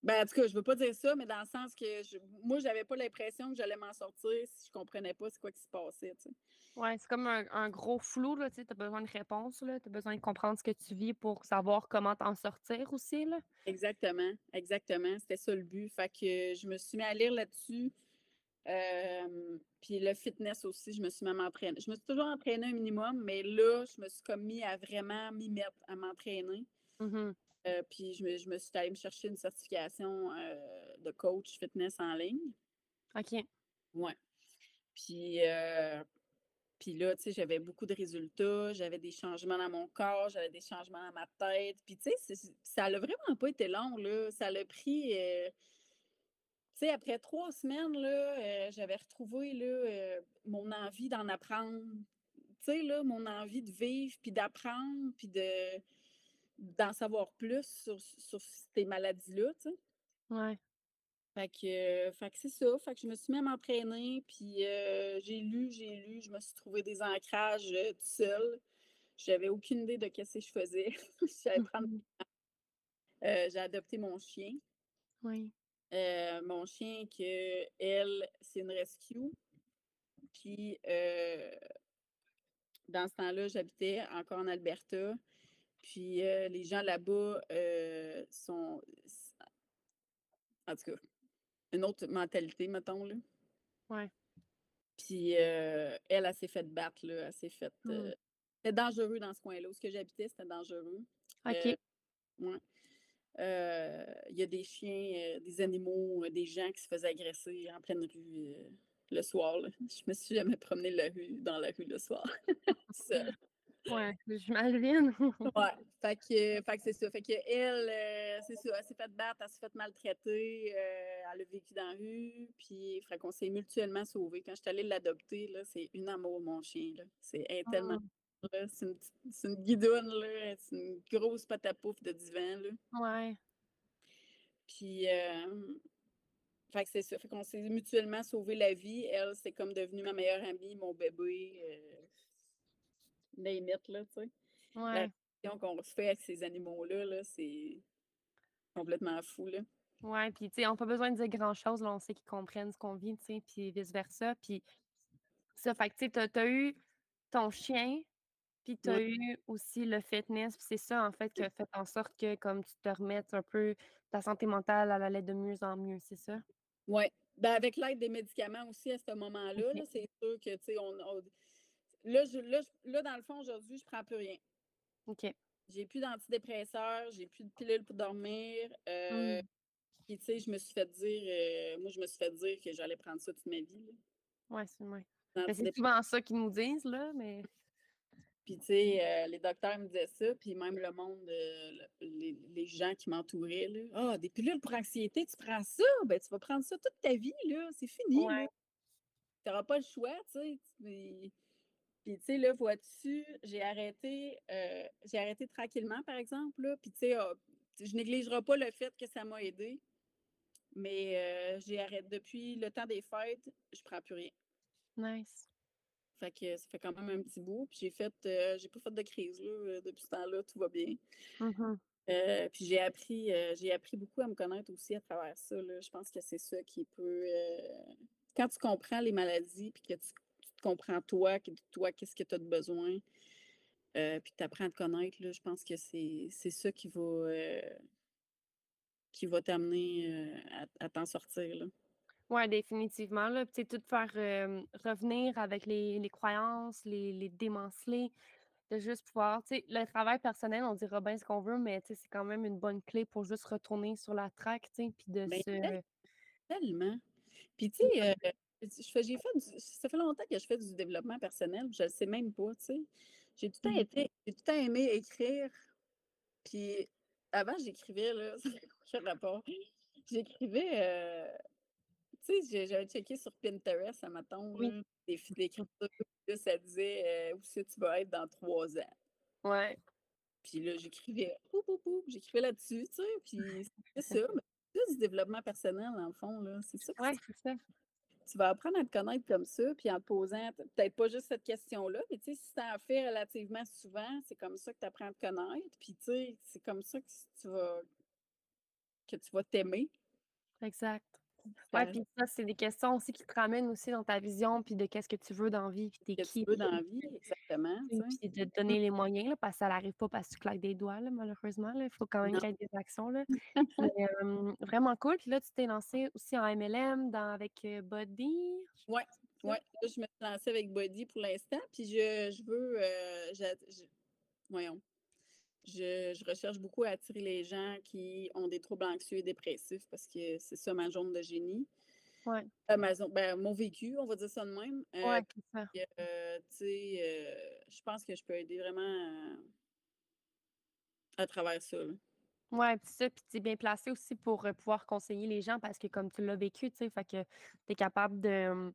Speaker 2: Ben, en tout cas, je veux pas dire ça, mais dans le sens que je, moi, j'avais pas l'impression que j'allais m'en sortir si je comprenais pas c'est quoi qui se passait, tu sais.
Speaker 3: Ouais, c'est comme un, un gros flou, là, tu sais, t'as besoin de réponses, là, t'as besoin de comprendre ce que tu vis pour savoir comment t'en sortir aussi, là.
Speaker 2: Exactement, exactement. C'était ça le but. Fait que je me suis mis à lire là-dessus. Euh, puis le fitness aussi, je me suis même entraînée. Je me suis toujours entraînée un minimum, mais là, je me suis comme mis à vraiment m'y mettre, à m'entraîner.
Speaker 3: Mhm.
Speaker 2: Euh, puis je me, je me suis allée me chercher une certification euh, de coach fitness en ligne.
Speaker 3: OK.
Speaker 2: Ouais. Puis, euh, puis là, tu sais, j'avais beaucoup de résultats, j'avais des changements dans mon corps, j'avais des changements dans ma tête. Puis, tu sais, ça n'a vraiment pas été long, là. Ça l'a pris, tu sais, après trois semaines, là, j'avais retrouvé, là, mon envie d'en apprendre. Tu sais, là, mon envie de vivre, puis d'apprendre, puis de d'en savoir plus sur, sur ces maladies-là, tu sais.
Speaker 3: Ouais.
Speaker 2: Fait que, euh, fait que c'est ça. Fait que je me suis même entraînée, puis euh, j'ai lu, j'ai lu, je me suis trouvé des ancrages euh, toute seule. J'avais aucune idée de qu'est-ce que je faisais. J'allais prendre-
Speaker 3: Mhm.
Speaker 2: euh, j'ai adopté mon chien.
Speaker 3: Oui.
Speaker 2: Mon chien, que elle, c'est une rescue. Puis, dans ce temps-là, j'habitais encore en Alberta. Puis, euh, les gens là-bas euh, sont. En tout cas, une autre mentalité, mettons, là.
Speaker 3: Ouais.
Speaker 2: Puis, euh, elle, elle s'est fait battre, là. Elle s'est fait.
Speaker 3: Mm.
Speaker 2: euh, C'était dangereux dans ce coin-là. Où ce que j'habitais, c'était dangereux.
Speaker 3: OK.
Speaker 2: Euh, ouais. Il y a des chiens, des animaux, des gens qui se faisaient agresser en pleine rue le soir. là. Je me suis jamais promenée la rue, dans la rue le soir. Seule.
Speaker 3: Ouais, j'imagine.
Speaker 2: Ouais. Fait que, fait que c'est ça. Fait que elle, euh, c'est ça, elle s'est fait battre, elle s'est fait maltraiter, euh, elle a vécu dans la rue, puis fait qu'on s'est mutuellement sauvés. Quand je suis allée l'adopter, là, c'est une amour, mon chien. Là. C'est elle est tellement. là, C'est une, une guidoune, là. C'est une grosse pâte à pouf de divan, là.
Speaker 3: Ouais.
Speaker 2: Puis, euh, fait que c'est ça. Fait qu'on s'est mutuellement sauvé la vie. Elle, c'est comme devenue ma meilleure amie, mon bébé. Name it, là, tu sais.
Speaker 3: Ouais.
Speaker 2: qu'on se fait avec ces animaux-là, là, c'est complètement fou, là.
Speaker 3: Ouais, puis tu sais, on n'a pas besoin de dire grand-chose, là, on sait qu'ils comprennent ce qu'on vit, tu sais, puis vice-versa. Puis ça, fait que tu sais, t'as- eu ton chien, puis tu as eu aussi le fitness, puis c'est ça, en fait, qui a fait en sorte que, comme tu te remettes un peu, ta santé mentale, elle allait de mieux en mieux, c'est ça?
Speaker 2: Oui. Ben, avec l'aide des médicaments aussi à ce moment-là,
Speaker 3: Ok.
Speaker 2: là, c'est sûr que, tu sais, on, on- là, je- là, je- là, dans le fond, aujourd'hui, je prends plus rien.
Speaker 3: OK.
Speaker 2: J'ai plus d'antidépresseurs, j'ai plus de pilules pour dormir. euh,
Speaker 3: Mm.
Speaker 2: Puis, tu sais, je me suis fait dire, euh, moi, je me suis fait dire que j'allais prendre ça toute ma vie. là.
Speaker 3: Ouais, c'est ouais. Ben, c'est souvent ça qu'ils nous disent, là, mais.
Speaker 2: Puis, tu sais, euh, les docteurs me disaient ça, puis même le monde, euh, le- les, les gens qui m'entouraient, là. Ah, des pilules pour anxiété, tu prends ça? Ben, tu vas prendre ça toute ta vie, là. C'est fini,
Speaker 3: Ouais.
Speaker 2: Tu n'auras pas le choix, tu sais. Puis, tu sais, là, vois-tu, j'ai arrêté, euh, j'ai arrêté tranquillement, par exemple, là. Puis, tu sais, ah, je négligerai pas le fait que ça m'a aidé. Mais euh, j'ai arrêté depuis le temps des fêtes, je prends plus rien.
Speaker 3: Nice.
Speaker 2: Fait que ça fait quand même un petit bout. Puis j'ai fait, euh, j'ai pas fait de crise là, depuis ce temps-là, tout va bien.
Speaker 3: Mhm.
Speaker 2: Euh, puis j'ai appris, j'ai appris beaucoup à me connaître aussi à travers ça. là. Je pense que c'est ça qui peut. Quand tu comprends les maladies, puis que tu, comprends toi, toi, qu'est-ce que tu as de besoin, euh, puis tu apprends à te connaître, là, je pense que c'est ça qui va, euh, qui va t'amener euh, à, à t'en sortir. Là.
Speaker 3: Ouais, définitivement. Là, Puis, tout faire revenir avec les, les croyances, les, les démanceler, de juste pouvoir, le travail personnel, on dira bien ce qu'on veut, mais c'est quand même une bonne clé pour juste retourner sur la traque, puis de
Speaker 2: Ben,
Speaker 3: se.
Speaker 2: Tellement. Puis, tu sais, j'ai fait du- ça fait longtemps que je fais du développement personnel, je ne le sais même pas, tu sais. J'ai tout le temps été, j'ai tout le temps aimé écrire. Puis, avant, j'écrivais, là, aucun rapport? J'écrivais, euh, tu sais, j'avais checké sur Pinterest, à matin,
Speaker 3: Oui.
Speaker 2: des d'écriture, ça disait euh, où tu vas être dans trois ans.
Speaker 3: Ouais.
Speaker 2: Puis là, j'écrivais, j'écrivais là-dessus, tu sais, puis c'est ça. mais C'est du développement personnel, le fond, là. C'est ça que
Speaker 3: Ouais, c'est ça.
Speaker 2: Tu vas apprendre à te connaître comme ça, puis en te posant peut-être pas juste cette question-là, mais tu sais, si tu en fais relativement souvent, c'est comme ça que tu apprends à te connaître, puis tu sais, c'est comme ça que tu vas que tu vas t'aimer.
Speaker 3: Exact. Ouais, puis ça, c'est des questions aussi qui te ramènent aussi dans ta vision, puis de qu'est-ce que tu veux dans la vie, puis t'es qui.
Speaker 2: tu veux dans la vie, exactement.
Speaker 3: Puis de te donner les moyens, là, parce que ça n'arrive pas parce que tu claques des doigts, là, malheureusement. Là. Il faut quand même qu'il y ait des actions. Là. Mais, euh, vraiment cool. Puis là, tu t'es lancé aussi en MLM dans, avec Body.
Speaker 2: Ouais, ouais. Là, je me suis lancée avec Body pour l'instant, puis je, je veux, euh, je- voyons, je, je recherche beaucoup à attirer les gens qui ont des troubles anxieux et dépressifs parce que c'est ça ma zone de génie.
Speaker 3: Ouais,
Speaker 2: Euh, ma zone- ben, mon vécu, on va dire ça de même. Euh,
Speaker 3: ouais, c'est ça.
Speaker 2: euh, tu sais, euh, je pense que je peux aider vraiment euh, à travers ça. là.
Speaker 3: Ouais, puis ça, puis tu es bien placé aussi pour pouvoir conseiller les gens parce que comme tu l'as vécu, tu sais, fait que tu es capable de,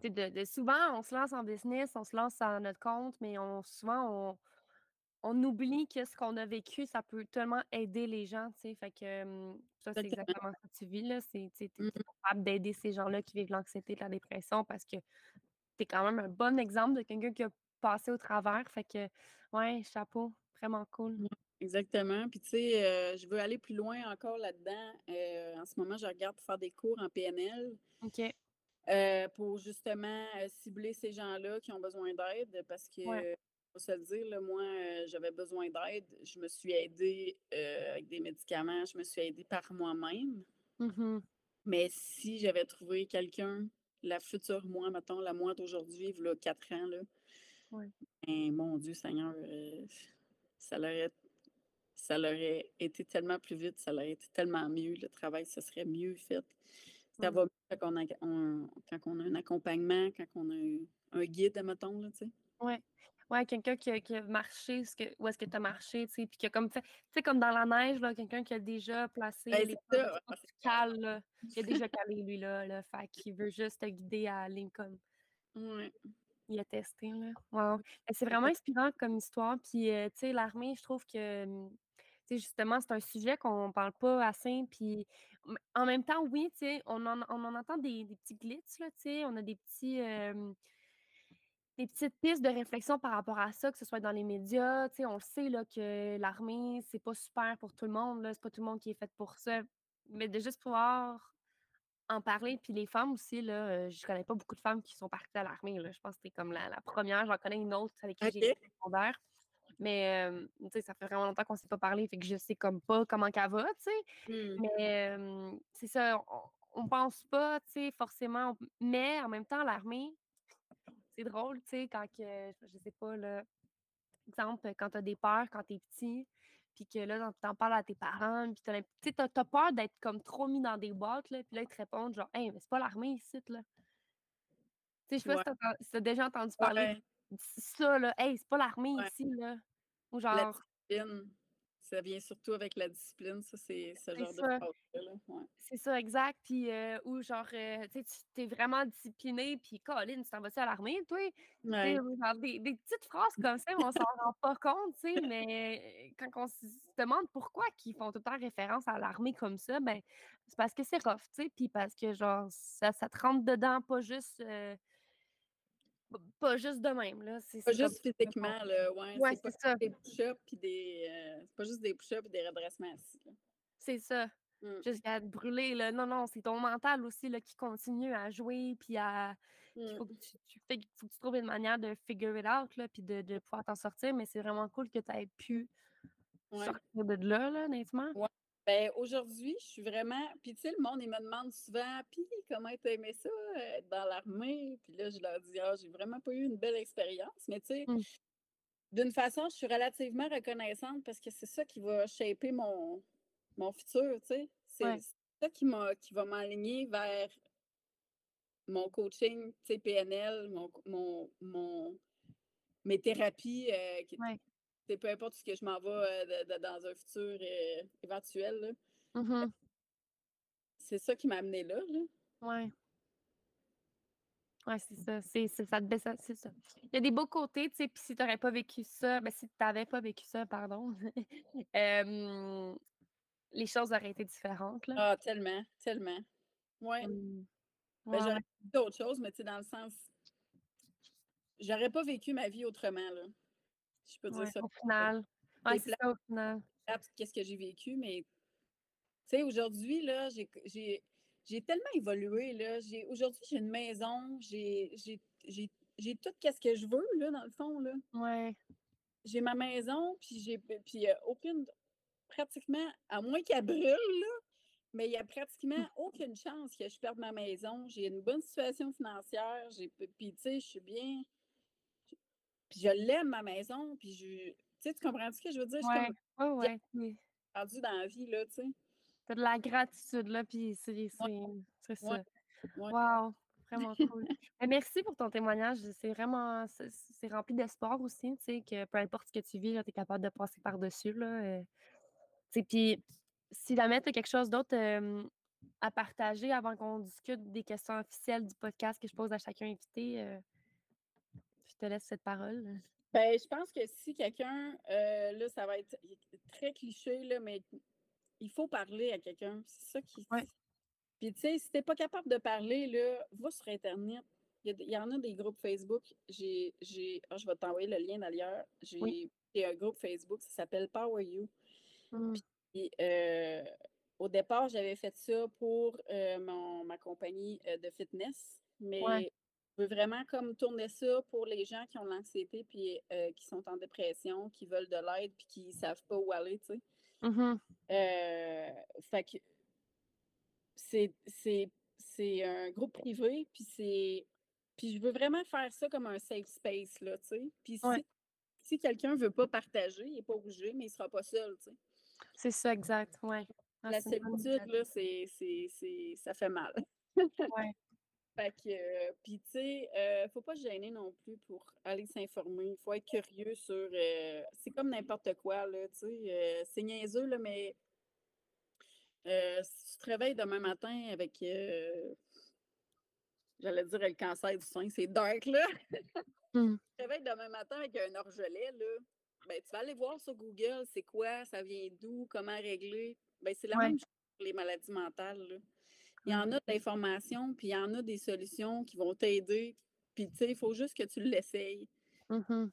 Speaker 3: tu sais, de, de- Souvent, on se lance en business, on se lance à notre compte, mais on souvent, on, on oublie que ce qu'on a vécu, ça peut tellement aider les gens, tu sais. Fait que hum, ça, c'est
Speaker 2: Exactement.
Speaker 3: ce que tu vis, là. C'est, tu
Speaker 2: Mhm.
Speaker 3: t'es capable d'aider ces gens-là qui vivent l'anxiété, de la dépression parce que tu es quand même un bon exemple de quelqu'un qui a passé au travers. Fait que, ouais, chapeau, vraiment cool.
Speaker 2: Ouais, Exactement. Puis, tu sais, euh, je veux aller plus loin encore là-dedans. Euh, en ce moment, je regarde pour faire des cours en PNL
Speaker 3: OK.
Speaker 2: euh, pour justement euh, cibler ces gens-là qui ont besoin d'aide parce que,
Speaker 3: Ouais.
Speaker 2: Faut se le dire, là, moi, euh, j'avais besoin d'aide. Je me suis aidée euh, avec des médicaments, je me suis aidée par moi-même.
Speaker 3: Mhm.
Speaker 2: Mais si j'avais trouvé quelqu'un, la future moi, mettons, la moi d'aujourd'hui, il y a quatre ans, là,
Speaker 3: Ouais.
Speaker 2: ben, mon Dieu Seigneur, euh, ça l'aurait ça l'aurait été tellement plus vite, ça l'aurait été tellement mieux, le travail, ça serait mieux fait. Ça
Speaker 3: Mm.
Speaker 2: va mieux quand on a, on- quand on a un accompagnement, quand on a un, un guide, mettons, là, tu sais.
Speaker 3: Ouais. Ouais, quelqu'un qui a, qui a marché ce que, où est-ce que tu as marché, tu sais, puis qui a comme fait, tu sais, comme dans la neige, là, quelqu'un qui a déjà placé
Speaker 2: Ben,
Speaker 3: les tu cales, là. Il a déjà calé, lui, là, là, fait qu'il veut juste te guider à Lincoln.
Speaker 2: Ouais.
Speaker 3: Il a testé, là. Wow. Mais c'est vraiment inspirant comme histoire, puis, euh, tu sais, l'armée, je trouve que, tu sais, justement, c'est un sujet qu'on parle pas assez, puis en même temps, oui, tu sais, on en, on en entend des, des petits glitches, là, tu sais, on a des petits... euh, des petites pistes de réflexion par rapport à ça, que ce soit dans les médias. On le sait là, que l'armée, c'est pas super pour tout le monde. là, C'est pas tout le monde qui est fait pour ça. Mais de juste pouvoir en parler. Puis les femmes aussi, là, euh, je connais pas beaucoup de femmes qui sont parties à l'armée. là. Je pense que c'était comme la, la première. J'en connais une autre avec qui j'ai été secondaire. Mais euh, ça fait vraiment longtemps qu'on s'est pas parlé, fait que je sais comme pas comment qu'elle va, tu sais.
Speaker 2: Hmm.
Speaker 3: Mais euh, c'est ça, on, on pense pas, tu sais, forcément. Mais en même temps, l'armée, c'est drôle, tu sais, quand que, je sais pas, là, exemple, quand t'as des peurs quand t'es petit, puis que là, t'en- parles à tes parents, puis t'as, tu peur d'être comme trop mis dans des boîtes, là, puis là, ils te répondent genre, hey, mais c'est pas l'armée ici, là. Tu sais, je sais pas si t'as, si t'as déjà entendu parler
Speaker 2: Ouais.
Speaker 3: de ça, là, hey, c'est pas l'armée
Speaker 2: Ouais.
Speaker 3: ici, là. Ou
Speaker 2: La
Speaker 3: genre,
Speaker 2: discipline, ça vient surtout avec la discipline, ça, c'est ce genre de
Speaker 3: ça.
Speaker 2: phrase-là. là, ouais.
Speaker 3: c'est ça, exact, puis euh, ou genre, euh, tu sais, tu t'es vraiment discipliné, puis Colin, tu t'en vas-tu à l'armée, toi? Tu sais,
Speaker 2: Ouais.
Speaker 3: genre des, des petites phrases comme ça, on s'en rend pas compte, tu sais, mais quand on se demande pourquoi ils font tout le temps référence à l'armée comme ça, ben, c'est parce que c'est rough, tu sais, puis parce que, genre, ça, ça te rentre dedans, pas juste, euh, pas juste de même, là, c'est
Speaker 2: Pas juste physiquement, là, ouais,
Speaker 3: Ouais,
Speaker 2: c'est pas
Speaker 3: ça,
Speaker 2: des push-ups puis des. euh, c'est pas juste des push-ups et des redressements assis.
Speaker 3: c'est ça,
Speaker 2: Mm.
Speaker 3: jusqu'à te brûler, là, non, non, c'est ton mental aussi, là, qui continue à jouer, puis à... Il faut
Speaker 2: Mm.
Speaker 3: que tu, tu fig- faut que tu trouves une manière de figure it out, là, puis de, de pouvoir t'en sortir, mais c'est vraiment cool que tu aies pu
Speaker 2: Ouais.
Speaker 3: sortir de là, là, honnêtement.
Speaker 2: Ouais. Ben, aujourd'hui, je suis vraiment. Puis, tu sais, le monde, il me demande souvent, puis comment t'as aimé ça, euh, être dans l'armée? Puis là, je leur dis, ah, j'ai vraiment pas eu une belle expérience. Mais, tu sais,
Speaker 3: Mm.
Speaker 2: d'une façon, je suis relativement reconnaissante parce que c'est ça qui va shaper mon, mon futur, tu sais. C'est
Speaker 3: Ouais.
Speaker 2: ça qui, m'a, qui va m'aligner vers mon coaching, tu sais, PNL, mon, mon, mon- mes thérapies, euh, qui,
Speaker 3: Ouais.
Speaker 2: C'est peu importe ce que je m'en vais euh, de- de- dans un futur euh, éventuel, là.
Speaker 3: Mhm.
Speaker 2: C'est ça qui m'a amené là, là.
Speaker 3: Ouais. Ouais, c'est ça. C'est, ça baisse, c'est ça. Il y a des beaux côtés, tu sais, puis si tu n'aurais pas vécu ça, ben si tu n'avais pas vécu ça, pardon, euh, les choses auraient été différentes, là.
Speaker 2: Ah, tellement, tellement. Ouais.
Speaker 3: Mm.
Speaker 2: Ben, j'aurais vécu d'autres choses, mais tu sais, dans le sens. J'aurais pas vécu ma vie autrement, là. Je peux dire ça.
Speaker 3: au final. Ouais,
Speaker 2: C'est
Speaker 3: ça, au final.
Speaker 2: Qu'est-ce que j'ai vécu, mais sais, aujourd'hui, là, j'ai, tellement évolué, là. J'ai, aujourd'hui, j'ai une maison, j'ai, tout ce que je veux, là, dans le fond, là.
Speaker 3: Ouais.
Speaker 2: J'ai ma maison, puis j'ai, puis euh, aucune, pratiquement, à moins qu'elle brûle, là, mais il n'y a pratiquement aucune chance que je perde ma maison. J'ai une bonne situation financière, j'ai, puis tu sais, je suis bien, puis je l'aime, ma maison, puis je, tu sais, tu comprends ce que je veux dire? Je suis
Speaker 3: Ouais. ouais. Oui.
Speaker 2: rendue dans la vie, là, tu sais.
Speaker 3: T'as de la gratitude, là, puis c'est
Speaker 2: Ouais,
Speaker 3: ça.
Speaker 2: ouais.
Speaker 3: Wow! Vraiment cool. Merci pour ton témoignage. C'est vraiment c'est rempli d'espoir aussi, tu sais, que peu importe ce que tu vis, là, tu es capable de passer par-dessus, là, heu. Tu sais, puis si jamais tu as quelque chose d'autre, à partager avant qu'on discute des questions officielles du podcast que je pose à chacun invité, je te laisse cette parole?
Speaker 2: Ben, je pense que si quelqu'un, euh, là, ça va être très cliché, là, mais il faut parler à quelqu'un. C'est ça qui.
Speaker 3: Ouais.
Speaker 2: Puis, tu sais, si t'es pas capable de parler, là, va sur Internet. Il y, a- il y en a des groupes Facebook. J'ai, j'ai, ah, je vais t'envoyer le lien d'ailleurs. J'ai
Speaker 3: Oui.
Speaker 2: j'ai un groupe Facebook, ça s'appelle Power You.
Speaker 3: Mmh.
Speaker 2: Puis, euh, au départ, j'avais fait ça pour euh, mon, ma compagnie euh, de fitness, mais
Speaker 3: Ouais.
Speaker 2: Je veux vraiment comme tourner ça pour les gens qui ont de l'anxiété puis euh, qui sont en dépression, qui veulent de l'aide puis qui savent pas où aller, tu sais.
Speaker 3: Mmh
Speaker 2: Euh, fait que c'est, un groupe privé, puis c'est. Puis je veux vraiment faire ça comme un safe space, là, tu sais. Puis
Speaker 3: Ouais.
Speaker 2: si, si quelqu'un veut pas partager, il n'est pas obligé, mais il sera pas seul, tu sais.
Speaker 3: C'est ça, exact, ouais. Ah,
Speaker 2: La solitude, là, c'est, c'est, c'est, ça fait mal.
Speaker 3: Ouais.
Speaker 2: Fait que, euh, puis tu sais, euh, faut pas se gêner non plus pour aller s'informer. Il faut être curieux sur. euh, c'est comme n'importe quoi, là, tu sais. euh, c'est niaiseux, là, mais si tu te réveilles demain matin avec. J'allais dire le cancer du sein, c'est dark, là.
Speaker 3: Mmh.
Speaker 2: Tu te réveilles demain matin avec un orgelet, là. Ben, tu vas aller voir sur Google, c'est quoi, ça vient d'où, comment régler. Ben, c'est la
Speaker 3: Ouais.
Speaker 2: même chose pour les maladies mentales, là. Il y en a de l'information, puis il y en a des solutions qui vont t'aider. Puis, tu sais, il faut juste que tu l'essayes.
Speaker 3: Mmh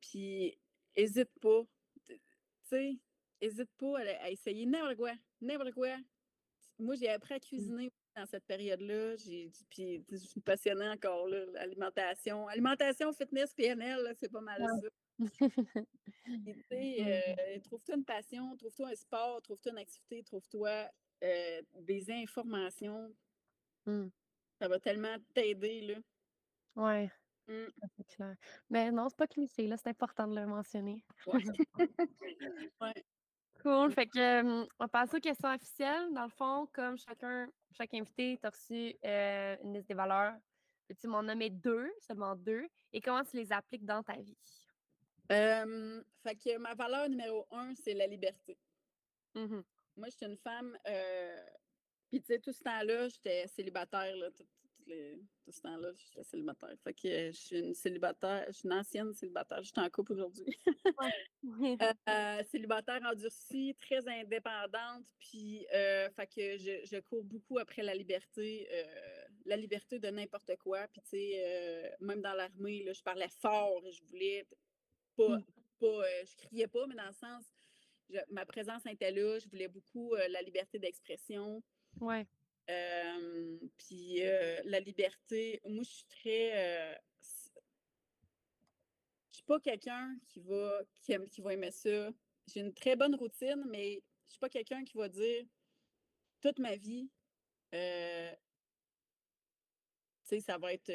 Speaker 2: Puis, hésite pas. Tu sais, hésite pas à, à essayer n'importe quoi. N'importe quoi. Moi, j'ai appris à cuisiner dans cette période-là. Puis, je suis passionnée encore, là, l'alimentation. Alimentation, fitness, PNL, c'est pas mal
Speaker 3: Ouais.
Speaker 2: ça. Tu sais,
Speaker 3: Mmh.
Speaker 2: euh, trouve-toi une passion, trouve-toi un sport, trouve-toi une activité, trouve-toi euh, des informations.
Speaker 3: Mmh.
Speaker 2: Ça va tellement t'aider, là.
Speaker 3: Ouais,
Speaker 2: Mm.
Speaker 3: ça, c'est clair. Mais non, c'est pas cliché, là, c'est important de le mentionner.
Speaker 2: Ouais. ouais.
Speaker 3: Cool. Fait que, on va passer aux questions officielles. Dans le fond, comme chacun chaque invité, tu as reçu, heu, une liste des valeurs. Peux-tu m'en nommer 2, seulement 2, et comment tu les appliques dans ta vie?
Speaker 2: Euh, fait que ma valeur numéro un, c'est la liberté.
Speaker 3: Mmh
Speaker 2: Moi, je suis une femme, euh, puis tu sais, tout ce temps-là, j'étais célibataire, là, tout, tout les- tout ce temps-là, j'étais célibataire. Fait que euh, je suis une célibataire, je suis une ancienne célibataire, je suis en couple aujourd'hui. Euh, célibataire endurcie, très indépendante, puis euh, fait que je, je cours beaucoup après la liberté, la liberté de n'importe quoi. Puis tu sais, euh, même dans l'armée, je parlais fort, je voulais pas,
Speaker 3: Mmh.
Speaker 2: pas je criais pas, mais dans le sens, je- ma présence était là, je voulais beaucoup euh, la liberté d'expression.
Speaker 3: Ouais.
Speaker 2: Euh, puis euh, la liberté, moi je suis très. je suis pas quelqu'un qui va, qui, aime- qui va aimer ça. J'ai une très bonne routine, mais je suis pas quelqu'un qui va dire toute ma vie, euh, tu sais, ça va être.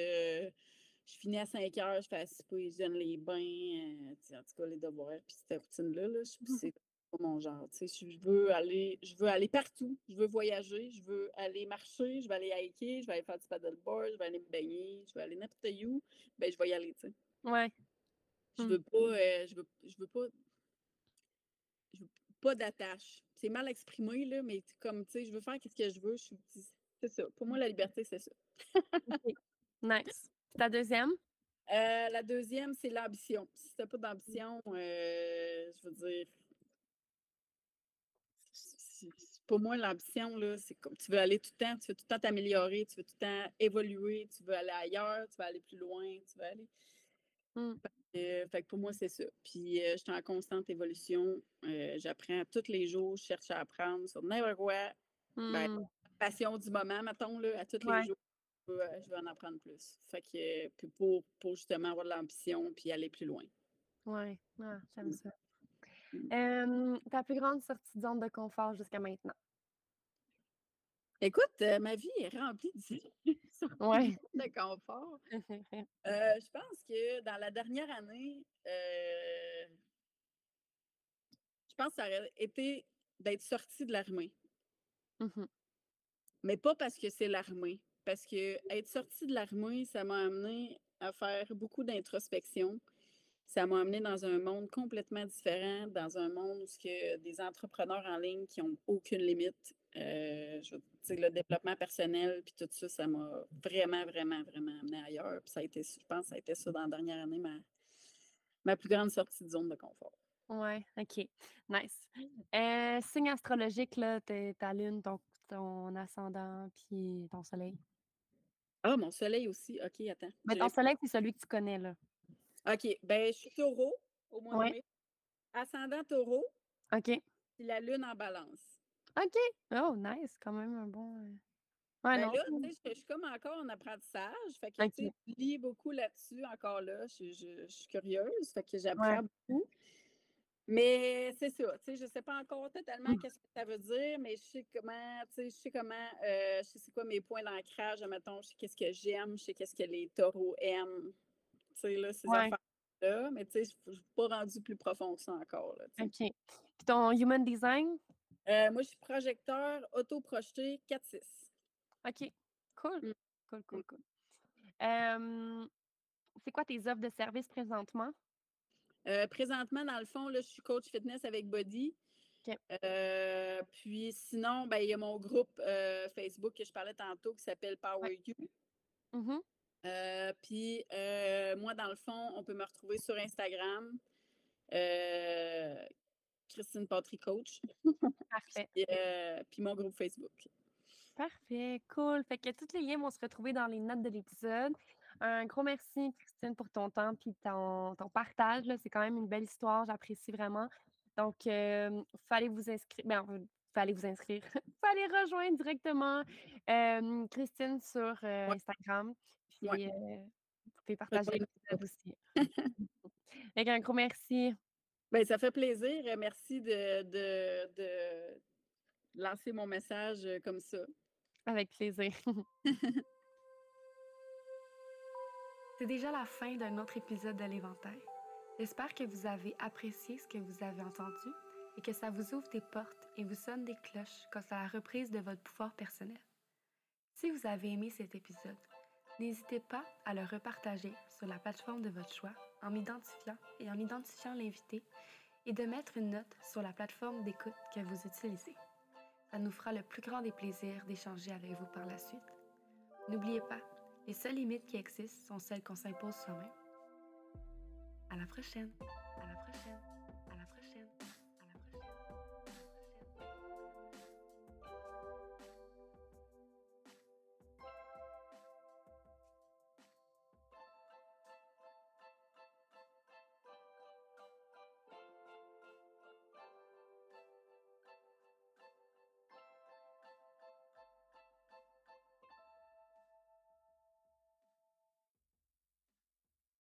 Speaker 2: je finis à 5 heures, je fais à souper, je donne les bains, euh, en tout cas les devoirs, puis cette routine-là, là, je- c'est pas mon genre. tu sais, Je veux aller, je veux aller partout, je veux voyager, je veux aller marcher, je veux aller hiker, je vais aller faire du paddleboard, je vais aller me baigner, je vais aller n'importe où, ben je vais y aller, tu sais.
Speaker 3: Ouais.
Speaker 2: Je
Speaker 3: Mmh.
Speaker 2: veux pas, euh, je veux, je veux pas, je veux pas d'attache. C'est mal exprimé, là, mais comme, tu sais, je veux faire ce que je veux, je suis, c'est ça. Pour moi, la liberté, c'est ça.
Speaker 3: Nice. Ta deuxième?
Speaker 2: Euh, la deuxième, c'est l'ambition. Si t'as pas d'ambition, euh, je veux dire, pour moi, l'ambition, c'est comme tu veux aller tout le temps, tu veux tout le temps t'améliorer, tu veux tout le temps évoluer, tu veux aller ailleurs, tu veux aller plus loin, tu veux aller.
Speaker 3: Mmh.
Speaker 2: fait que pour moi, c'est ça. Puis je suis en constante évolution. J'apprends tous les jours, je cherche à apprendre sur n'importe quoi. Ben,
Speaker 3: Mmh.
Speaker 2: passion du moment, mettons, là, à tous les jours, je veux, je veux en apprendre plus. Fait que puis pour, pour justement avoir de l'ambition puis aller plus loin.
Speaker 3: Ouais. Ah, j'aime
Speaker 2: Mmh.
Speaker 3: ça. Ta plus grande sortie de zone de confort jusqu'à maintenant?
Speaker 2: Écoute, euh, ma vie est remplie de
Speaker 3: Ouais.
Speaker 2: de confort. Euh, je pense que dans la dernière année, euh, je pense que ça aurait été d'être sortie de l'armée.
Speaker 3: Mmh
Speaker 2: Mais pas parce que c'est l'armée. Parce que être sortie de l'armée, ça m'a amené à faire beaucoup d'introspection. Ça m'a amené dans un monde complètement différent, dans un monde où il y a des entrepreneurs en ligne qui n'ont aucune limite. Euh, je veux dire, le développement personnel, puis tout ça, ça m'a vraiment, vraiment, vraiment amené ailleurs. Puis ça a été, je pense ça a été ça dans la dernière année, ma, ma plus grande sortie de zone de confort.
Speaker 3: Ouais, OK. Nice. Euh, signe astrologique, là, t'es- ta lune, ton, ton ascendant, puis ton soleil?
Speaker 2: Ah, mon soleil aussi. OK, attends.
Speaker 3: Mais ton soleil, c'est celui que tu connais, là.
Speaker 2: OK, ben je suis taureau au mois
Speaker 3: Ouais.
Speaker 2: de mai. Ascendant taureau,
Speaker 3: OK.
Speaker 2: puis la lune en balance.
Speaker 3: OK. Oh, nice. Quand même un bon. euh, Ouais,
Speaker 2: Ben
Speaker 3: non.
Speaker 2: là, tu sais, je, suis comme encore en apprentissage. Fait que,
Speaker 3: OK.
Speaker 2: tu sais, je lis beaucoup là-dessus encore là. Je, je- je suis curieuse. Fait que j'apprends
Speaker 3: Ouais.
Speaker 2: beaucoup. Mais c'est ça, tu sais, je sais pas encore totalement
Speaker 3: Mmh.
Speaker 2: qu'est-ce que ça veut dire, mais je sais comment, tu sais, je sais comment, euh, je sais quoi mes points d'ancrage, mettons, je sais qu'est-ce que j'aime, je sais qu'est-ce que les taureaux aiment, tu sais, ces
Speaker 3: Ouais.
Speaker 2: affaires-là, mais tu sais, je je suis pas rendue plus profond que ça encore, là.
Speaker 3: OK. Puis ton human design?
Speaker 2: Euh, moi, je suis projecteur auto-projeté 4-6.
Speaker 3: OK. Cool.
Speaker 2: Mmh.
Speaker 3: Cool, cool, cool. Hem, c'est quoi tes offres de service présentement?
Speaker 2: Euh, présentement, dans le fond, là, je suis coach fitness avec Body.
Speaker 3: OK.
Speaker 2: Euh, puis sinon, ben, il y a mon groupe euh, Facebook que je parlais tantôt qui s'appelle Power You.
Speaker 3: Mhm.
Speaker 2: Euh, puis euh, moi, dans le fond, on peut me retrouver sur Instagram. euh, Christine Patry Coach.
Speaker 3: Parfait.
Speaker 2: Puis, puis mon groupe Facebook.
Speaker 3: Parfait, cool. Fait que tous les liens vont se retrouver dans les notes de l'épisode. Un gros merci, Christine, pour ton temps puis ton, ton partage. C'est quand même une belle histoire, j'apprécie vraiment. Donc, il fallait vous inscrire. Ben, fallait vous inscrire. fallait rejoindre directement euh, Christine sur euh,
Speaker 2: Ouais.
Speaker 3: Instagram. Puis,
Speaker 2: Ouais.
Speaker 3: euh, vous pouvez partager l'épisode aussi. Fait un gros merci.
Speaker 2: Ben, ça fait plaisir. Merci de, de, de lancer mon message comme ça.
Speaker 3: Avec plaisir. C'est déjà la fin d'un autre épisode de l'Éventail. J'espère que vous avez apprécié ce que vous avez entendu et que ça vous ouvre des portes et vous sonne des cloches quant à la reprise de votre pouvoir personnel. Si vous avez aimé cet épisode, n'hésitez pas à le repartager sur la plateforme de votre choix en m'identifiant et en identifiant l'invité et de mettre une note sur la plateforme d'écoute que vous utilisez. Ça nous fera le plus grand des plaisirs d'échanger avec vous par la suite. N'oubliez pas, les seules limites qui existent sont celles qu'on s'impose soi-même. À la prochaine. À la prochaine.